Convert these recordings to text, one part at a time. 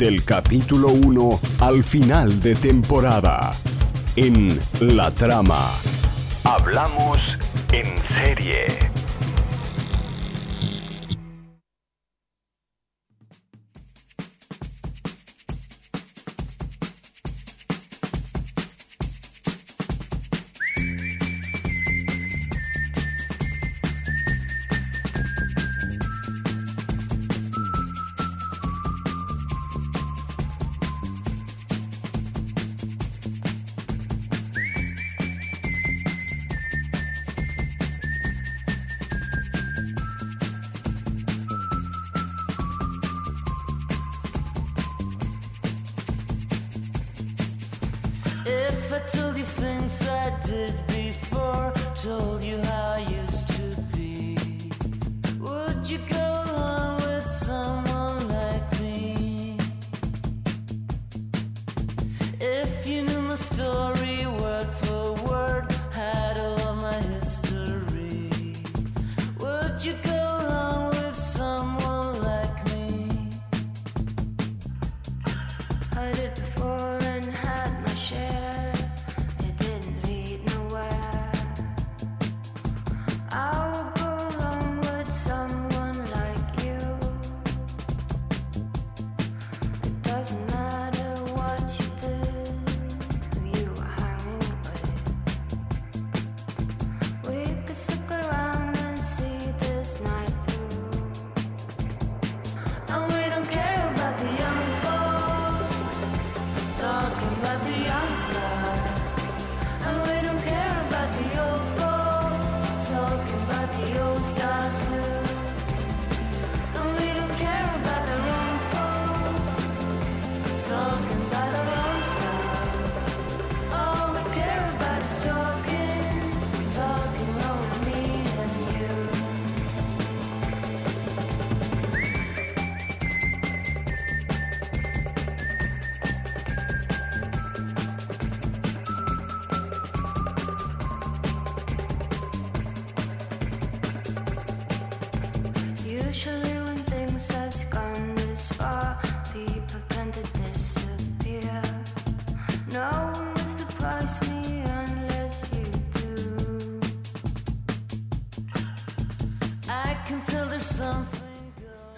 del capítulo 1 al final de temporada. En La Trama. Hablamos en serie. If I told you things I did before, told you how I used to be, would you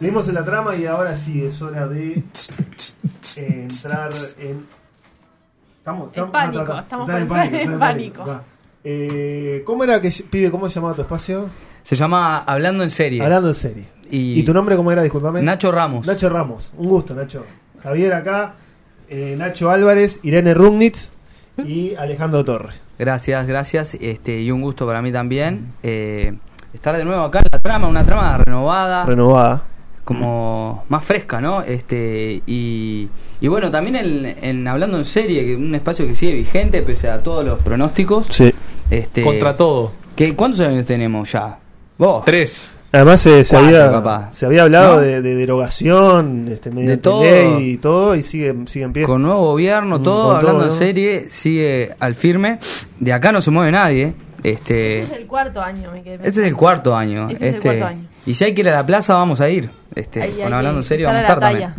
Seguimos en la trama y ahora sí es hora de eh, entrar en. ¿Estamos? En pánico, estamos Entrar por entrar en pánico. Va. Eh, ¿Cómo era que, pibe, cómo se llamaba tu espacio? Se llama Hablando en serie. Hablando en serie. Y, ¿Y tu nombre cómo era? Disculpame. Nacho Ramos. Nacho Ramos. Un gusto, Nacho. Javier acá, eh, Nacho Álvarez, Irene Rugnitz y Alejandro Torres. Gracias, gracias. Este, y un gusto para mí también. eh, estar de nuevo acá en la trama, una trama renovada. Renovada. como más fresca, ¿no? Este y, y bueno, también en, en hablando en serie, que un espacio que sigue vigente pese a todos los pronósticos. Sí. Este, Contra todo. ¿qué, ¿Cuántos años tenemos ya? Vos. Tres. Además se, Cuatro, había, capaz. se había hablado ¿No? de, de derogación, este, mediante todo. ley y todo, y sigue, sigue en pie. Con nuevo gobierno, Mm, todo, con hablando todo, en serie, sigue al firme. De acá no se mueve nadie. Este, Este es el cuarto año, me quedé Este es el pensando. cuarto año. Este es el cuarto año. Y si hay que ir a la plaza, vamos a ir. Este, Ahí hablando en serio, vamos a estar también.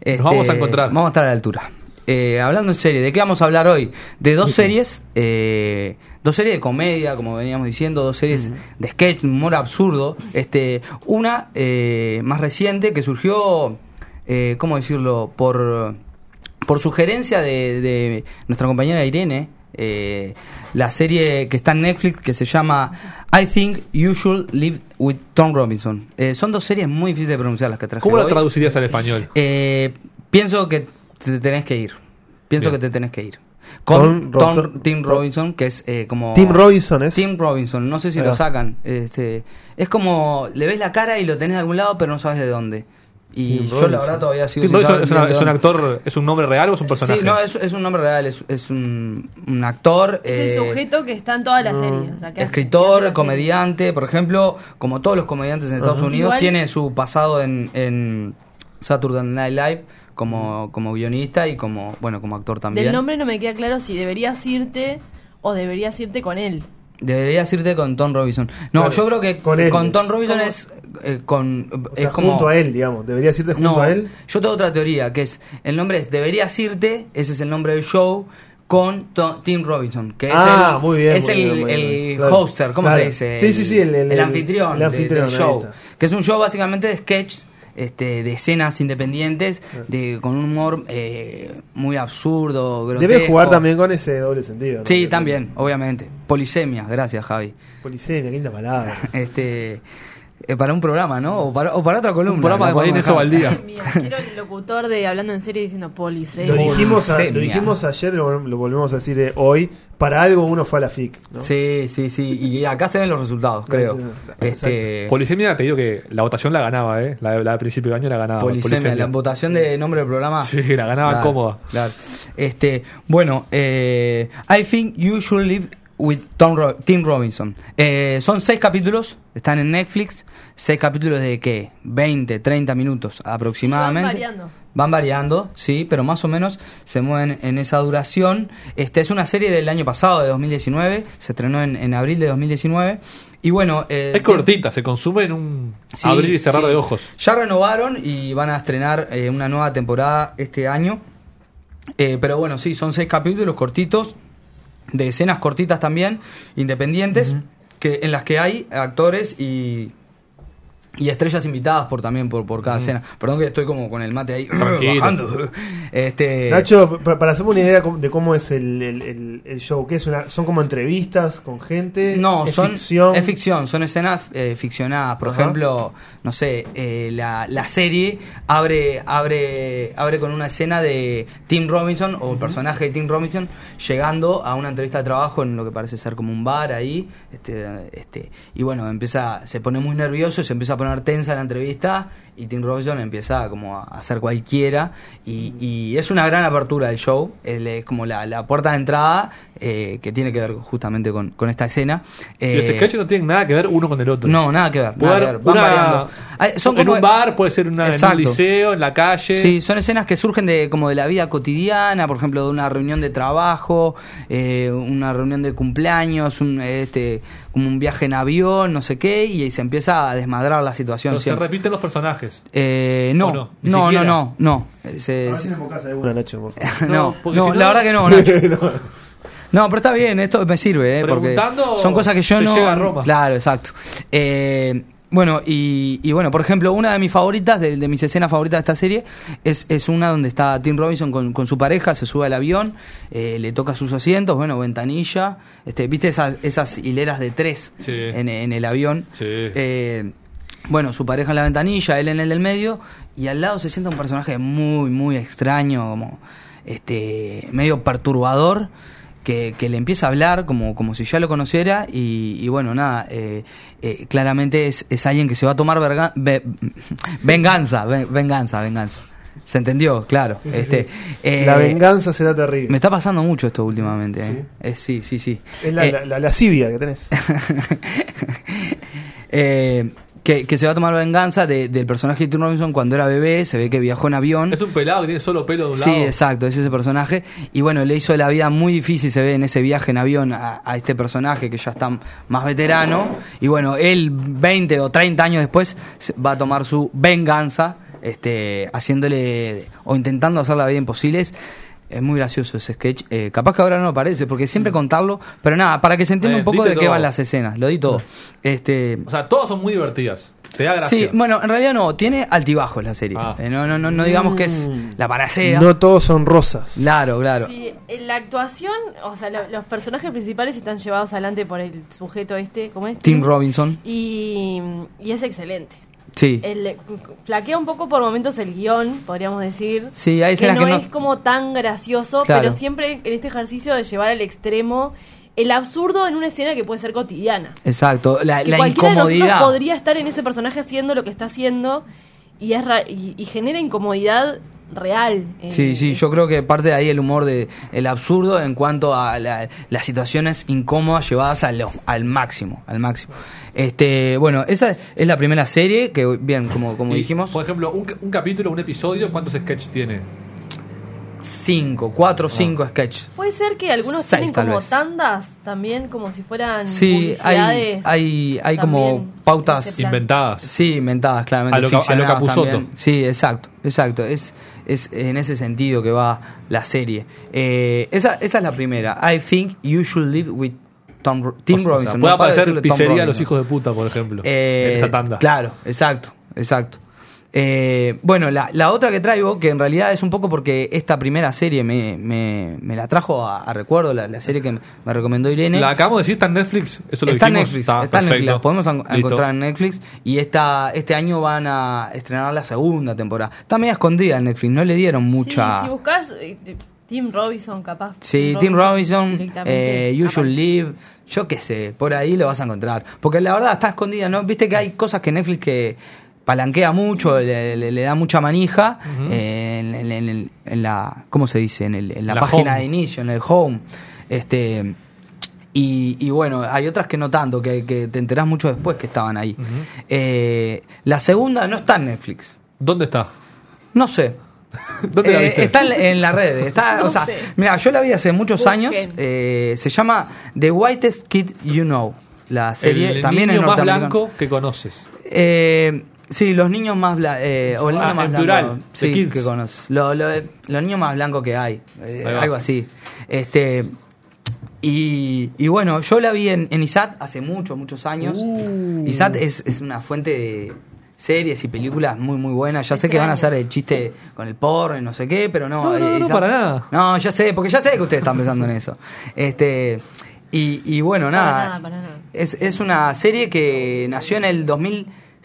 Este, vamos a encontrar. Vamos a estar a la altura. Eh, hablando en serio, ¿de qué vamos a hablar hoy? De dos series, eh, dos series de comedia, como veníamos diciendo, dos series de sketch, humor absurdo. Este, una eh, más reciente que surgió, eh, ¿cómo decirlo? Por, por sugerencia de, de nuestra compañera Irene, eh, la serie que está en Netflix que se llama I Think You Should Live with Tom Robinson. Eh, son dos series muy difíciles de pronunciar las que traje ¿Cómo la hoy. traducirías al español? Eh, pienso que te tenés que ir. Pienso Bien. que te tenés que ir. Con Con Tom, Ro- Tim Ro- Robinson, que es eh, como... Tim Robinson es. Tim Robinson, no sé si lo va. sacan. Este, es como, le ves la cara y lo tenés de algún lado, pero no sabes de dónde. Y Tim yo la verdad todavía sigo Tim Robinson es, una- un actor, es un nombre real o es un personaje? Sí, no, es, es un nombre real, es, es un, un actor. Es el eh, sujeto que está en toda la serie. o sea, que hace- que Escritor, hace comediante, por ejemplo, como todos los comediantes en Estados. Unidos, Igual- tiene su pasado en, en Saturday Night Live como, como guionista y como, bueno, como actor también. Del nombre no me queda claro si deberías irte o deberías irte con él. Deberías irte con Tom Robinson. No, Claro, yo creo que con con, él es. Tom Robinson es eh, con. O es sea, como, junto a él, digamos. Deberías irte junto no, a él. yo tengo otra teoría, que es, el nombre es Deberías irte, ese es el nombre del show, con Tim Robinson, que es Ah, el, muy bien, es muy el, bien, muy el bien. Claro, hoster, ¿cómo claro. se dice? Sí, sí, sí, el- el- el- anfitrión, el de- anfitrión, del ahí show. Que es un show básicamente de sketch, este, de escenas independientes, de, con un humor eh, muy absurdo, Debe grotesco. jugar también con ese doble sentido. ¿no? Sí, también, obviamente. Polisemia, gracias Javi. Polisemia, qué linda palabra. Este, eh, para un programa, ¿no? O para, o para otra columna. Un programa de. Mira, quiero el locutor de hablando en serio diciendo polisemia. Lo dijimos, a- lo Polisemia. dijimos ayer, lo, lo volvemos a decir eh, hoy. Para algo uno fue a la FIC. ¿no? Sí, sí, sí. Y acá se ven los resultados, creo. Este, Polisemia, te digo que la votación la ganaba, ¿eh? La, la de principio de año la ganaba. polisemia, la votación de nombre del programa. Sí, la ganaba Claro, cómoda. Claro. Este, bueno, eh, I think you should live with Tom Ro- Tim Robinson. Eh, son seis capítulos, están en Netflix. Seis capítulos de qué? 20, 30 minutos aproximadamente. Van variando. Van variando, sí, pero más o menos se mueven en esa duración. Este es una serie del año pasado, de 2019, se estrenó en, en abril de 2019. Y bueno, eh, Es cortita, se consume en un Sí, abrir y cerrar sí. de ojos. Ya renovaron y van a estrenar eh, una nueva temporada este año. Eh, pero bueno, sí, son seis capítulos cortitos, de escenas cortitas también, independientes, que, en las que hay actores y, y estrellas invitadas por también por, por cada escena. Perdón que estoy como con el mate ahí bajando. Este, Nacho, pa- para hacerme una idea de cómo es el, el- el- el show, ¿qué es una, ¿son como entrevistas con gente? No, ¿Es son ficción? es ficción, son escenas eh, ficcionadas. Por Ajá. ejemplo, no sé, eh, la, la serie abre, abre, abre con una escena de Tim Robinson o el personaje de Tim Robinson llegando a una entrevista de trabajo en lo que parece ser como un bar ahí, este, este, y bueno empieza, se pone muy nervioso, se empieza a poner tensa la entrevista y Tim Robinson empieza como a hacer cualquiera y, y es una gran apertura del show, es como la, la puerta de entrada eh, que tiene que ver justamente con, con esta escena. y los Eh, sketches no tienen nada que ver uno con el otro. no, nada que ver. Nada que haber ver, Van una- variando. Son en como- un bar, puede ser una, en un liceo, en la calle. Sí, son escenas que surgen de como de la vida cotidiana, por ejemplo, de una reunión de trabajo, eh, una reunión de cumpleaños, un, este, como un viaje en avión, no sé qué, y se empieza a desmadrar la situación. Pero se repiten los personajes. Eh, no, ¿O no, no? No, no, no, no. Se- A ver se- si me enfocás alguna, Nacho, por favor. no, No, porque no, si no- la verdad que no, Nacho. No, pero está bien, esto me sirve, ¿eh? porque Preguntando, son cosas que yo se no. llega a Roma. Claro, exacto. Eh, bueno, y, y bueno, por ejemplo, una de mis favoritas, de, de mis escenas favoritas de esta serie, es, es una donde está Tim Robinson con, con su pareja, se sube al avión, eh, le toca sus asientos, bueno, ventanilla, este, ¿viste esas, esas hileras de tres Sí. en, en el avión? Sí. Eh, bueno, su pareja en la ventanilla, él en el del medio, y al lado se sienta un personaje muy, muy extraño, como este medio perturbador, que, que le empieza a hablar como, como si ya lo conociera, y, y bueno, nada, eh, eh, claramente es, es alguien que se va a tomar verga- ve- venganza, ven- venganza, venganza. ¿Se entendió? Claro. este, eh, la venganza será terrible. Me está pasando mucho esto últimamente. ¿eh? Eh, sí, sí, sí. Es la, Eh, la, la lascivia que tenés. eh, que, que se va a tomar venganza de- del personaje de Tim Robinson cuando era bebé, se ve que viajó en avión. Es un pelado que tiene solo pelo de un Sí, lado. exacto, es ese personaje. Y bueno, le hizo la vida muy difícil, se ve en ese viaje en avión a, a este personaje que ya está más veterano. Y bueno, él 20 o 30 años después va a tomar su venganza, este, haciéndole o intentando hacer la vida imposible. Es, muy gracioso ese sketch. Eh, capaz que ahora no aparece, porque siempre contarlo. Pero nada, para que se entienda Eh, un poco de qué van las escenas. Lo di todo. Este, O sea, todas son muy divertidas. Te da gracia. Sí, bueno, en realidad no, tiene altibajos la serie. Ah. Eh, no, no, no, no digamos que es la panacea. No todos son rosas. Claro, claro. Sí, en la actuación, o sea, lo- los personajes principales están llevados adelante por el sujeto este, ¿cómo es? Tim Robinson. Y, y es excelente. Sí. El- flaquea un poco por momentos el guion, podríamos decir. Sí, hay que no, que no- es como tan gracioso, Claro. pero siempre en este ejercicio de llevar al extremo el absurdo en una escena que puede ser cotidiana. Exacto. La, Que la cualquiera de nosotros incomodidad. podría estar en ese personaje haciendo lo que está haciendo y, es ra- y, y genera incomodidad real. eh, Sí, sí, yo creo que parte de ahí el humor de el absurdo en cuanto a la- las situaciones incómodas llevadas al, al máximo, al máximo. Este, bueno, esa es la primera serie que bien, como como Y, dijimos, Por ejemplo, un, ca- un capítulo, un episodio, ¿cuántos sketches tiene? cinco, cuatro o cinco sketches. Puede ser que algunos Seis, tienen como vez. tandas también, como si fueran Sí, hay, hay, hay como pautas. Inventadas. Sí, inventadas, claramente. A lo a lo también. Sí, exacto, exacto. Es, es en ese sentido que va la serie. Eh, esa, esa es la primera. I think you should live with Tom, Tim O sea, Robinson. puede No aparecer pizzería a los hijos de puta, por ejemplo. Eh, en esa tanda. Claro, exacto, exacto. Eh, bueno, la, la otra que traigo, que en realidad es un poco porque esta primera serie me, me, me la trajo a, a recuerdo, la, la serie que me recomendó Irene. La acabamos de decir, está en Netflix. Eso lo está en. Netflix, está, en Netflix, perfecto. la podemos encontrar en Netflix y esta, este año van a estrenar la segunda temporada. Está media escondida en Netflix, no le dieron mucha... Sí, si buscas eh, Tim Robinson, capaz. Sí, Tim Robinson, eh, You Should. Live, yo qué sé, por ahí lo vas a encontrar. Porque la verdad está escondida, ¿no? Viste que hay cosas que Netflix que palanquea mucho, le, le- le da mucha manija eh, en, en- en- en- en la, ¿cómo se dice? En, el- en la, La página home. de inicio, en el home. Este, y, y bueno, hay otras que no tanto, que, que te enterás mucho después que estaban ahí. Eh, la segunda no está en Netflix. ¿Dónde está? No sé, ¿Dónde la eh, viste? está en, en la red. Está, No o sea, sé. mira, yo la vi hace muchos Busquen. años. eh, se llama The Whitest Kid You Know. La serie el también niño más norteamericana. blanco que conoces. Eh, sí, los niños más blancos. o el niño Ah, más en blanco. plural, Sí, the kids. que conoces. Lo- lo- los niños más blancos que hay. eh, algo así. Este. Y, y bueno, yo la vi en, en ISAT hace muchos, muchos años. Uh. ISAT es, es una fuente de series y películas muy, muy buenas. Ya sé que van a hacer el chiste con el porno y no sé qué, pero no. No, no, eh, no, para nada. No, ya sé, porque ya sé que ustedes están pensando en eso. Este. Y, y bueno, Para nada. nada, para nada. Es, es una serie que nació en el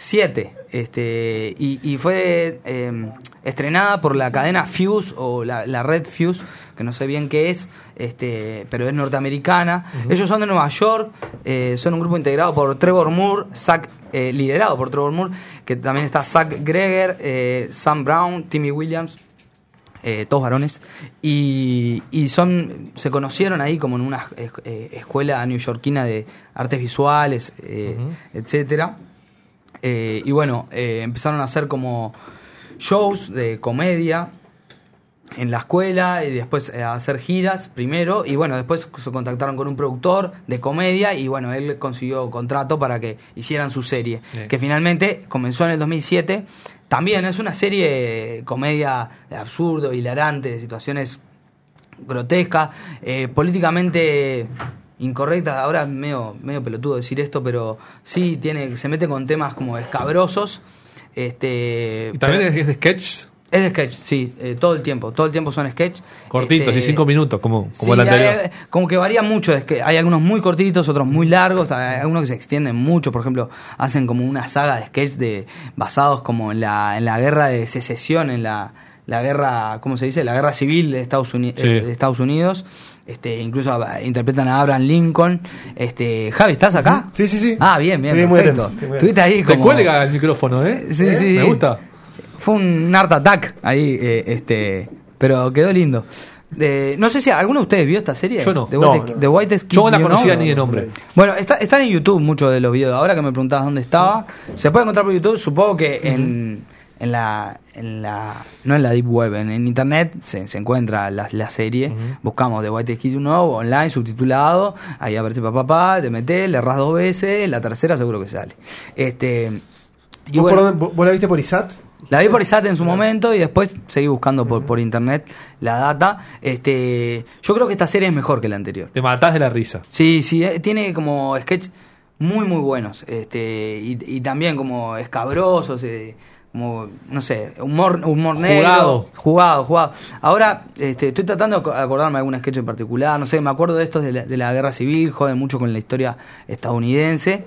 2007 este, y, y fue eh, estrenada por la cadena Fuse o la, la red Fuse, que no sé bien qué es, este, pero es norteamericana. Ellos son de Nueva York, eh, son un grupo integrado por Trevor Moore, Zach, eh, liderado por Trevor Moore, que también está Zach Greger, eh, Sam Brown, Timmy Williams, eh, todos varones, y, y son se conocieron ahí como en una eh, eh, escuela neoyorquina de artes visuales, eh, etcétera. Eh, y bueno, eh, empezaron a hacer como shows de comedia en la escuela y después eh, a hacer giras primero. Y bueno, después se contactaron con un productor de comedia y bueno, él consiguió contrato para que hicieran su serie, que finalmente comenzó en el 2007. También es una serie comedia de absurdo, hilarante, de situaciones grotescas, eh, políticamente incorrectas. Ahora es medio, medio pelotudo decir esto, pero sí tiene, se mete con temas como escabrosos. Este, Y también pero- es, de sketch es de sketch, sí, eh, todo el tiempo. Todo el tiempo son sketch. cortitos, Este, y cinco minutos, como, como sí, el anterior. hay- como que varía mucho. Es que hay algunos muy cortitos, otros muy largos. Hay algunos que se extienden mucho. Por ejemplo, hacen como una saga de sketch de, basados como en la, en la guerra de secesión, en la, la guerra, ¿cómo se dice? La guerra civil de Estados, Uni- Sí. eh, de Estados Unidos. Este, incluso a- interpretan a Abraham Lincoln. Este, Javi, ¿estás acá? Sí, sí, sí. Ah, bien, bien, Estoy muy perfecto. atento, Estuviste ahí Te como... cuelga el micrófono, ¿eh? Sí, ¿Eh? sí. Me gusta. Fue un art attack ahí, eh, este, pero quedó lindo. De- no sé si alguno de ustedes vio esta serie. Yo no. The, No, White, no. The Yo no la conocía ni de nombre. Bueno, está, están en YouTube muchos de los videos. Ahora que me preguntabas dónde estaba, se puede encontrar por YouTube. Supongo que en, en la, en la, no en la deep web, en, en internet se, se encuentra la, la serie. Buscamos The Whitest Kid You Know online subtitulado. Ahí aparece papá, papá, te metes, le erras dos veces, la tercera seguro que sale. Este. Y ¿Vos, bueno, por dónde- vos- vos la viste por ISAT? la vi por ISAT en su momento y después seguí buscando por, por internet la data. Este, yo creo que esta serie es mejor que la anterior. Te matás de la risa. Sí, sí, eh, tiene como sketch muy muy buenos, este, y, y también como escabrosos, eh, como no sé, humor, humor negro, Jugado. jugado, jugado. Ahora este, estoy tratando de ac- acordarme de algún sketch en particular, no sé, me acuerdo de estos de la, de la guerra civil, joden mucho con la historia estadounidense.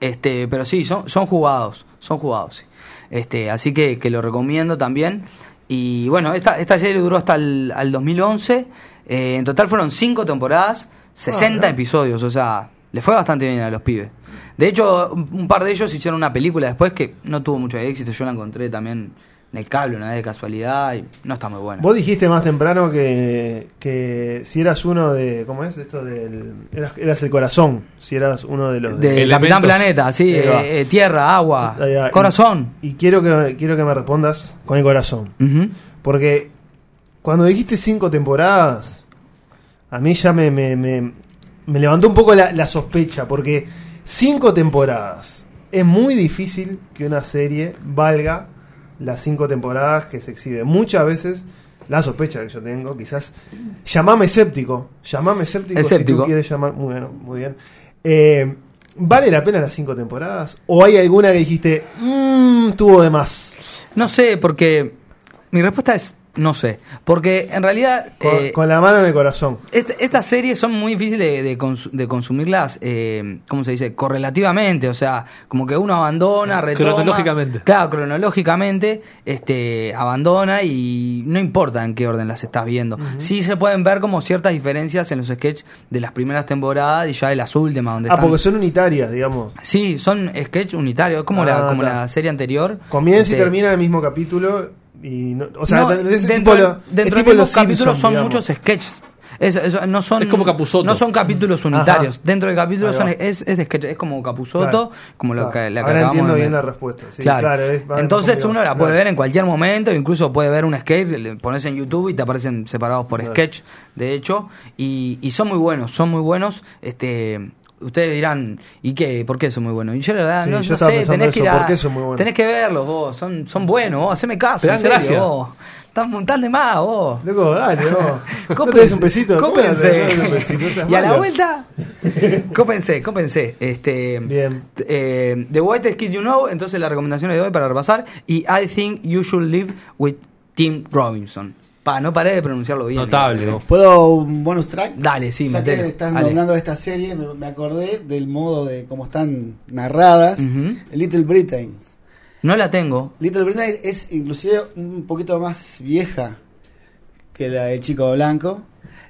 Este, pero sí, son, son jugados, son jugados. sí. Este, así que, que lo recomiendo también. Y bueno, esta, esta serie duró hasta el al 2011. Eh, en total fueron cinco temporadas, 60 episodios, o sea, le fue bastante bien a los pibes. De hecho, un, par de ellos hicieron una película después que no tuvo mucho éxito. Yo la encontré también en el cable una vez de casualidad y no está muy buena. Vos dijiste más temprano que, que si eras uno de. ¿Cómo es esto? del Eras, eras el corazón. Si eras uno de los. De Elementos. Capitán Planeta, sí, eh, eh, tierra, agua, va. corazón. Y quiero que, quiero que me respondas con el corazón. Porque cuando dijiste cinco temporadas, a mí ya me, me, me- me levantó un poco la, la sospecha, porque cinco temporadas. Es muy difícil que una serie valga las cinco temporadas que se exhibe. Muchas veces, la sospecha que yo tengo, quizás, llamame escéptico, llamame escéptico, si Escéptico. tú quieres llamar, muy bueno, muy bien. Eh, ¿Vale la pena las cinco temporadas? ¿O hay alguna que dijiste, mmm, tuvo de más? No sé, porque mi respuesta es no sé. Porque en realidad Con, eh, con la mano en el corazón. Estas series son muy difíciles de, de cons- de consumirlas, eh, ¿cómo se dice? Correlativamente, o sea, como que uno abandona, retoma. Cronológicamente. Claro, cronológicamente, este, abandona y no importa en qué orden las estás viendo. Sí se pueden ver como ciertas diferencias en los sketches de las primeras temporadas y ya de las últimas, donde Ah, están... porque son unitarias, digamos. Sí, son sketches unitarios, como, Ah, la, como está. la serie anterior. Comienza y Este, termina en el mismo capítulo. Y no, o sea, no, de ese dentro, tipo, lo- es dentro tipo de los los capítulos son digamos. muchos sketches. Eso- eso no son Es como Capusotto. no son capítulos unitarios Ajá. dentro del capítulo son, es, es de sketch es como Capusoto Claro. como lo Claro. que, la que Ahora entiendo de bien la respuesta. Sí, claro, es- entonces uno la puede Claro. ver en cualquier momento incluso puede ver un sketch le pones en YouTube y te aparecen separados por Claro. sketch de hecho y, y son muy buenos son muy buenos este Ustedes dirán, ¿y qué? ¿Por qué son muy buenos? Y yo la verdad, Sí, no, yo no sé, tenés que verlos vos, son, son buenos, vos, haceme caso, Te en serio, vos. Están montando de más, vos. Loco, dale, vos. ¿No Cópense, tenés un no cópense. tenés un? No seas Y a la vuelta, cópense, cópense. Este, Bien. eh, The White Kid You Know, entonces las recomendaciones de hoy para repasar. Y I Think You Should Live with Tim Robinson. Pa, no paré de pronunciarlo bien. Notable, eh. ¿Puedo un bonus track? Dale, sí, ya que metelo. Dale. hablando de esta serie, me, me acordé del modo de cómo están narradas. Little Britain. No la tengo. Little Britain es inclusive un poquito más vieja que la de Chico Blanco.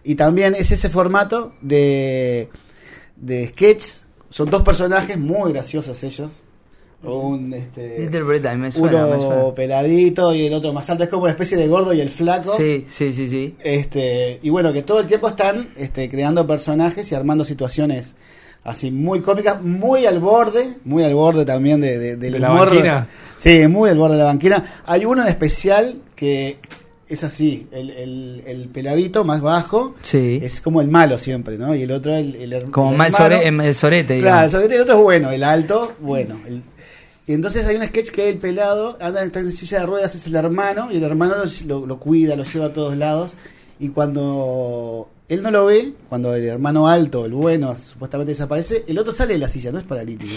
Y también es ese formato de, de sketch. Son dos personajes muy graciosos ellos. Un, este, Little Britain, me suena, me uno suena. peladito y el otro más alto. Es como una especie de gordo y el flaco. Sí, sí, sí, sí. Este, y bueno, que todo el tiempo están este, creando personajes y armando situaciones así muy cómicas, muy al borde, muy al borde también de, de- del ¿De la humor. banquina? Sí, muy al borde de la banquina. Hay uno en especial que es así, el, el- el peladito más bajo Sí. es como el malo siempre, ¿no? Y el otro el, el Como el mal hermano. sore- el sorete, Claro, el solete, el otro es bueno, el alto, bueno. el- y entonces hay un sketch que el pelado anda en silla de ruedas, es el hermano, y el hermano lo cuida, lo lleva a todos lados. Y cuando él no lo ve, cuando el hermano alto, el bueno, supuestamente desaparece, el otro sale de la silla, no es paralítico.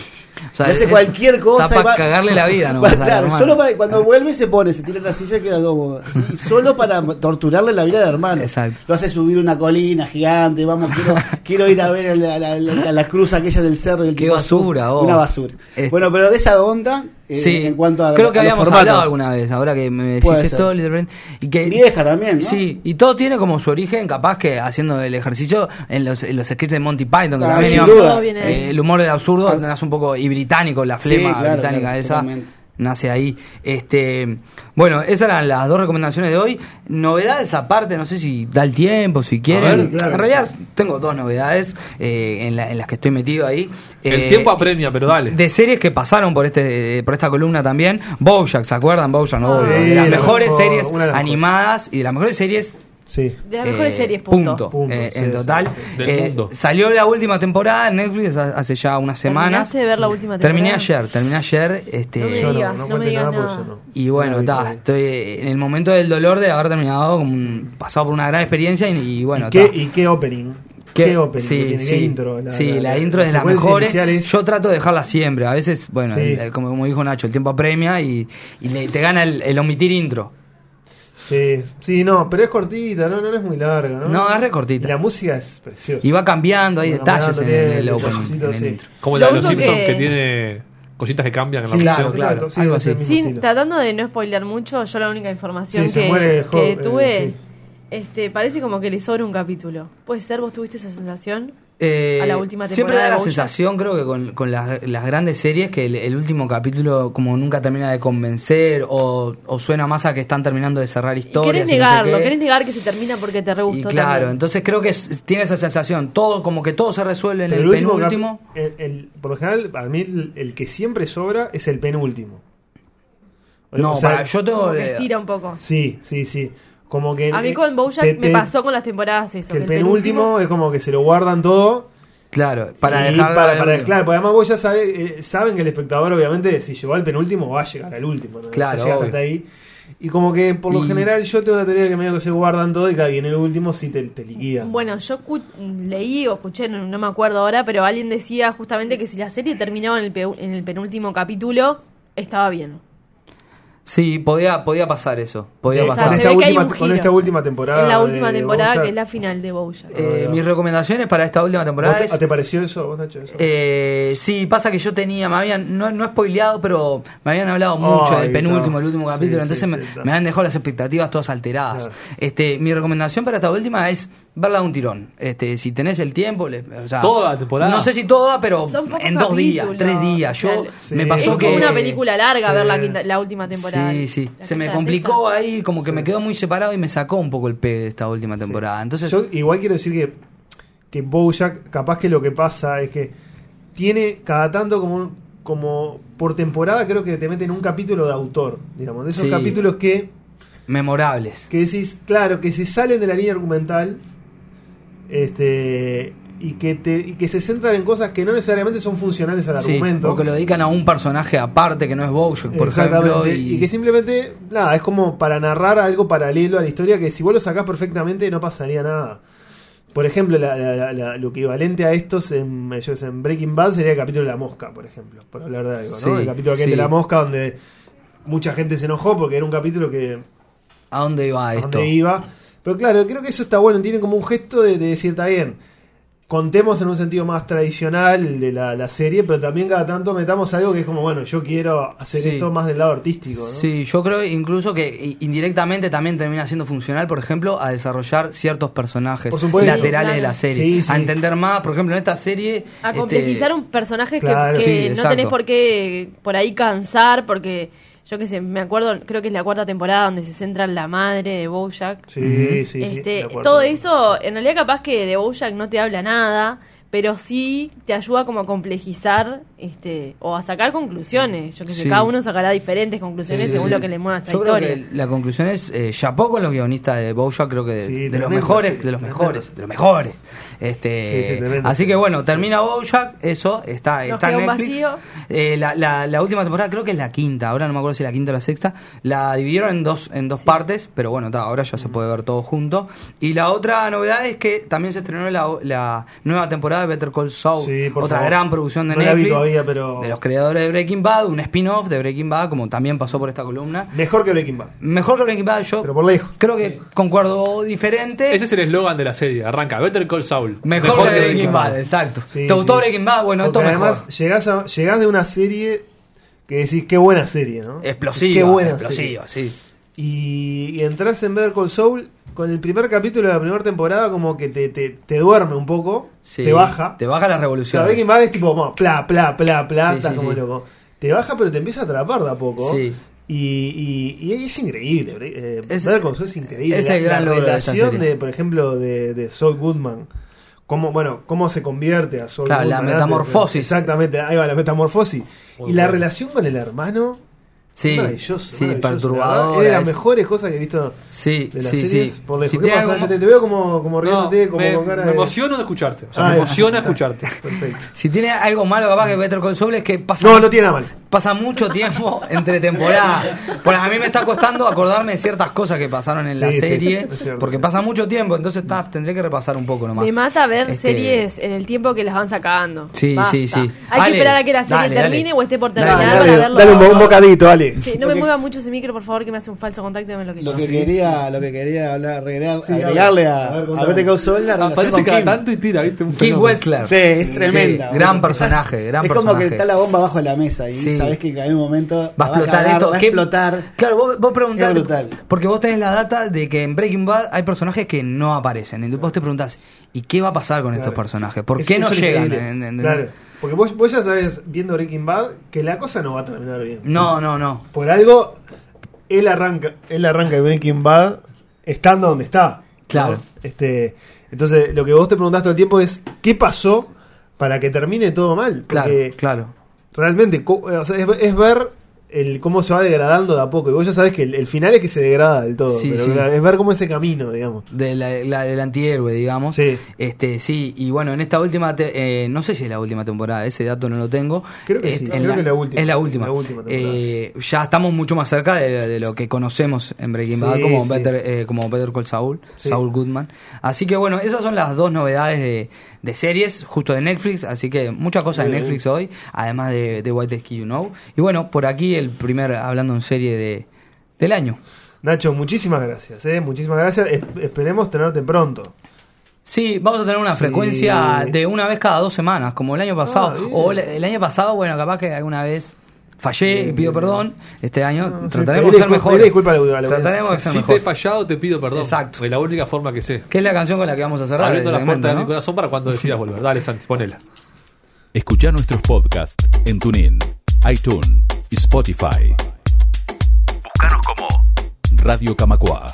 O sea, hace cualquier cosa. está para cagarle la vida, ¿no? Claro, solo para, cuando vuelve se pone, se tira en la silla y queda como solo para torturarle la vida de hermano. Exacto. Lo hace subir una colina gigante, vamos, quiero, quiero ir a ver la, la- la- la cruz aquella del cerro. Y el Qué tipo basura, vos. Una basura. Este- Bueno, pero de esa onda, eh, Sí, en cuanto a creo que a habíamos hablado alguna vez, ahora que me decís Puede esto. Little y que Vieja también, ¿no? Sí, y todo tiene como su origen, capaz que haciendo el ejercicio en los, en los sketches de Monty Python, que Ah, también sin iban- eh, el humor del absurdo Ah. un poco y británico, la Sí, flema claro, británica claro, esa totalmente. Nace ahí. Este, bueno, esas eran las dos recomendaciones de hoy. Novedades aparte, no sé si da el tiempo, si quieren. ver, claro. En realidad tengo dos novedades eh, en, la- en las que estoy metido ahí. El Eh, tiempo apremia, pero dale. de series que pasaron por este por esta columna también. Bojack, ¿se acuerdan? Bojack, no, Ah. de las mejores mejor, series una de las animadas y de las mejores series Sí. De las mejores eh, series, punto. Punto, eh, sí, en total. sí. Del Eh, mundo. Salió la última temporada en Netflix ha- hace ya unas semanas. ¿Terminaste de ver la última Terminé temporada? ayer, terminé ayer. Este, No me Yo digas, no me cuente digas nada. no. y bueno, No la todavía. estoy en el momento del dolor de haber terminado, pasado por una gran experiencia y, y bueno, ¿Y, qué. ¿Y qué opening? ¿Qué? ¿Qué opening? Sí, tiene? sí. ¿Qué intro? sí, la, intro es de las mejores. es- Yo trato de dejarla siempre. A veces, bueno, Sí. como, como dijo Nacho, el tiempo apremia y, y le- te gana el, el omitir intro. Sí, sí, no, pero es cortita, no, no es muy larga, ¿no? No, es re cortita. Y la música es preciosa. Y va cambiando, hay detalles en cambiando, el, opening, en sí. Como la de los Simpsons que- que... tiene cositas que cambian en la Sí, claro, versión. claro. Exacto, sí, algo así. Sin, tratando de no spoilear mucho, yo la única información Sí, que, eh, tuve, sí. Este, parece como que le sobra un capítulo. ¿Puede ser? ¿Vos tuviste esa sensación? Eh, a la última siempre temporada da de la sensación, creo que con, con las, las grandes series, que el, el último capítulo como nunca termina de convencer o, o suena más a que están terminando de cerrar Y historias. querés y no sé negarlo, querés negar que se termina porque te re Y gustó claro, también. entonces creo que es- tiene esa sensación, todo como que todo se resuelve en el, último penúltimo. el- el- por lo general, para mí, el, el que siempre sobra es el penúltimo. No, O sea, para, yo tengo... Como que estira un poco. Sí, sí, sí. Como que A mí eh, con Bojack te- me pasó con las temporadas eso. que el penúltimo, es como que se lo guardan todo Claro, para dejar. para, para- claro, porque además vos ya sabe, eh, saben que el espectador obviamente si llegó al penúltimo va a llegar al último, ¿no? Claro, hasta ahí. Y como que por lo Y- general yo tengo la teoría de que medio que se guardan todo y, claro, y en el último sí te, te liquidan. Bueno, yo escu- leí o escuché, no, no me acuerdo ahora, pero alguien decía justamente que si la serie terminaba en el, pe- en el penúltimo capítulo, estaba bien. Sí, podía, podía pasar eso. Podía pasar. esta última, con esta última temporada. en la última de temporada, que es la final de Bojack. Eh, mis recomendaciones para esta última temporada ¿Vos te, es. ¿Te pareció eso, vos, Nacho? Eso? Eh, sí, pasa que yo tenía, me habían, no, no he spoileado, pero me habían hablado mucho Ay, del penúltimo, no. el último Sí, capítulo, sí, entonces sí, me, me han dejado las expectativas todas alteradas. Claro. Este, mi recomendación para esta última es verla de un tirón. Este, si tenés el tiempo, le- o sea, ¿Toda la temporada? No sé si toda, pero en dos días, tres días. Yo Sí. me es pasó como que una película larga Sí. ver la, quinta- la última temporada. Sí, sí. La Se me complicó ahí, como que me quedó muy separado y me sacó un poco el pe de esta última temporada. Entonces, Yo igual quiero decir que, que Bojack, capaz que lo que pasa es que tiene cada tanto como un- como por temporada creo que te meten un capítulo de autor, digamos, de esos Sí. capítulos que, memorables. que decís, claro, que se salen de la línea argumental este y que te y que se centran en cosas que no necesariamente son funcionales al Sí, argumento. o que lo dedican a un personaje aparte que no es Bojack, por ejemplo. Y, y... que simplemente, nada, es como para narrar algo paralelo a la historia que si vos lo sacás perfectamente no pasaría nada. Por ejemplo, la- la- la- lo equivalente a estos en, Breaking Bad sería el capítulo de la mosca, por ejemplo, por hablar de algo, ¿no? Sí, el capítulo aquel sí. de la mosca donde mucha gente se enojó porque era un capítulo que ¿A dónde iba a esto? dónde iba. Pero claro, creo que eso está bueno, tiene como un gesto de, de decir, está bien, contemos en un sentido más tradicional de la, la serie, pero también cada tanto metamos algo que es como, bueno, yo quiero hacer Sí. esto más del lado artístico, ¿no? Sí, yo creo incluso que indirectamente también termina siendo funcional, por ejemplo, a desarrollar ciertos personajes laterales de la serie. Sí, sí. A entender más, por ejemplo, en esta serie. A este, complejizar un personaje que- Claro. que, Sí, no tenés por qué por ahí cansar, porque yo qué sé, me acuerdo, creo que es la cuarta temporada donde se centra en la madre de Bojack. Sí, sí, sí, este, acuerdo. todo eso, en realidad capaz que de Bojack no te habla nada, pero sí te ayuda como a complejizar este o a sacar conclusiones. Yo que sé, Sí. cada uno sacará diferentes conclusiones Sí, según sí. lo que le mueva esa Yo creo historia. que la conclusión es eh, chapó con los guionistas de Bojack, creo que de, Sí, de los mejores, sí, de los tremendo. mejores, de los mejores. Este, Sí, sí, tremendo. así que bueno, termina Bojack, eso está, Nos está en Netflix. vacío. Eh, la, la, la última temporada creo que es la quinta, ahora no me acuerdo si la quinta o la sexta. La dividieron en dos, en dos partes, pero bueno, ta, ahora ya se puede ver todo junto. Y la otra novedad es que también se estrenó la, la nueva temporada de Better Call Saul, otra favor. gran producción de No la vi Netflix. Todavía, pero- De los creadores de Breaking Bad, un spin-off de Breaking Bad, como también pasó por esta columna. Mejor que Breaking Bad. Mejor que Breaking Bad, yo Pero por lejos. creo que concuerdo diferente. Ese es el eslogan de la serie. Arranca Better Call Saul. mejor, que Breaking Bad, exacto. Sí, ¿Te gustó sí. Breaking Bad? Bueno, Porque esto además mejor. llegás, a- llegás de una serie que decís, qué buena serie, ¿no? Explosiva, Qué buena explosiva, serie. sí. Y, y entras en Better Call Saul, con el primer capítulo de la primera temporada como que te, te, te duerme un poco, Sí, te baja. Te baja la revolución. Breaking Bad es tipo, pla, pla, pla, pla, Sí, estás sí, como sí. loco. Te baja pero te empieza a atrapar de a poco. Sí. Y, y, y es increíble. eh, Es- Better Call Saul es increíble. es la, el gran la logro de esta relación de, por ejemplo, de, de Saul Goodman. Cómo, bueno, cómo se convierte a Saul Claro, la Goodman. metamorfosis. Exactamente, ahí va la metamorfosis. Muy y la relación con el hermano. Sí, maravilloso. sí, maravilloso. verdad, Es de las es- mejores cosas que he visto Sí, de las sí, series. sí. Por lejos. Si ¿Qué tiene pasa? algo- Te, te veo como, como No, riéndote, como me, con cara me de. emociono de escucharte. O sea, Ah, me emociona escucharte. Perfecto. Si tiene algo malo capaz que Better Call Saul es que pasa, No, no tiene nada mal. pasa mucho tiempo entre temporadas. Bueno, a mí me está costando acordarme de ciertas cosas que pasaron en la serie, cierto. porque pasa mucho tiempo, entonces ta, tendré que repasar un poco nomás. Me mata ver Este, series en el tiempo que las van sacando. Sí, Basta. sí, sí. Hay Dale, que esperar a que la serie dale, dale. termine o esté por terminar Dale, para verlo. dale un, un bocadito, dale. Sí, no Lo me que- mueva mucho ese micro, por favor, que me hace un falso contacto y me lo que Lo que quería, lo que quería hablar, agregar, Sí, agregarle a a. Better Call Saul la relación Aparece con cada Kim. tanto y tira, ¿viste? Un Kim. Wexler. Sí, es tremenda. Sí, gran personaje, gran es como personaje. que está la bomba bajo la mesa y Sí. sabes que en algún momento Va a explotar esto. va a ¿Qué- explotar. Claro, vos, vos preguntás. Es. Porque vos tenés la data de que en Breaking Bad hay personajes que no aparecen. Y vos te preguntás, ¿y qué va a pasar con estos personajes? ¿Por Es- qué no es llegan? Claro. Porque vos, vos ya sabes, viendo Breaking Bad, que la cosa no va a terminar bien. No, no, no. Por algo, él arranca, él arranca de Breaking Bad estando donde está. ¿no? Claro. Este, entonces, lo que vos te preguntás todo el tiempo es, ¿qué pasó para que termine todo mal? Claro, Porque claro. realmente co- o sea, es, es ver el cómo se va degradando de a poco. Y vos ya sabes que el, el final es que se degrada del todo. Sí, pero sí. es ver cómo ese camino, digamos. de la, la- del antihéroe, digamos. Sí. Este, sí, y bueno, en esta última, te- eh, no sé si es la última temporada, ese dato no lo tengo. Creo que sí, en creo que es la última, Es la última. la última temporada, Eh, ya estamos mucho más cerca de, de lo que conocemos en Breaking Bad como. Better, eh, como Better Call Saul. Saul Goodman. Así que bueno, esas son las dos novedades de, de series, justo de Netflix, así que muchas cosas de Netflix hoy, además de, de White Ski You Know. Y bueno, por aquí el primer, hablando en serie de, del año. Nacho, muchísimas gracias, ¿eh? Muchísimas gracias. Es- esperemos tenerte pronto. Sí, vamos a tener una Sí. frecuencia de una vez cada dos semanas, como el año pasado. bien. o el, año pasado, bueno, capaz que alguna vez fallé y pido perdón. Este año No, sí, trataremos de ser disculpa- mejores. disculpa. Trataremos de ser Si te he fallado, te pido perdón. Exacto. Es la única forma que sé. ¿Qué es la canción con la que vamos a cerrar? Abriendo la puerta de no? mi corazón para cuando decidas volver. Dale, Santi, ponela. Escucha nuestros podcasts en TuneIn, iTunes Spotify. Búscanos como Radio Camacua.